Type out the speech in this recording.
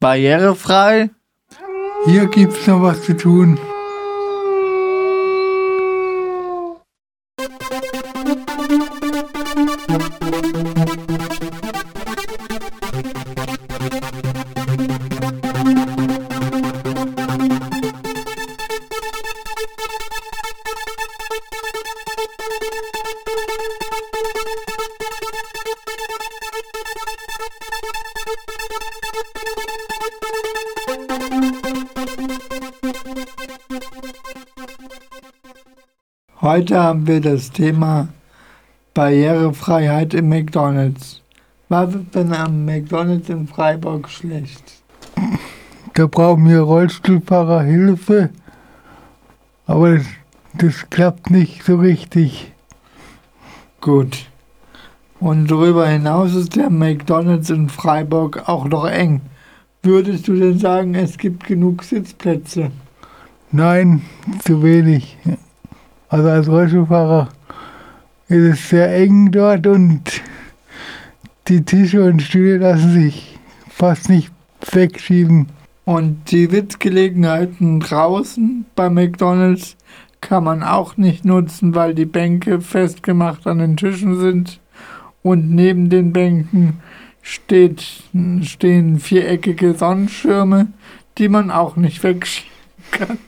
Barrierefrei? Hier gibt's noch was zu tun. Heute haben wir das Thema Barrierefreiheit im McDonalds. Was ist denn am McDonalds in Freiburg schlecht? Da brauchen wir Rollstuhlfahrer Hilfe, aber das, das klappt nicht so richtig. Gut. Und darüber hinaus ist der McDonalds in Freiburg auch noch eng. Würdest du denn sagen, es gibt genug Sitzplätze? Nein, zu wenig. Also als Rollstuhlfahrer ist es sehr eng dort und die Tische und Stühle lassen sich fast nicht wegschieben. Und die Sitzgelegenheiten draußen bei McDonald's kann man auch nicht nutzen, weil die Bänke festgemacht an den Tischen sind. Und neben den Bänken steht, stehen viereckige Sonnenschirme, die man auch nicht wegschieben kann.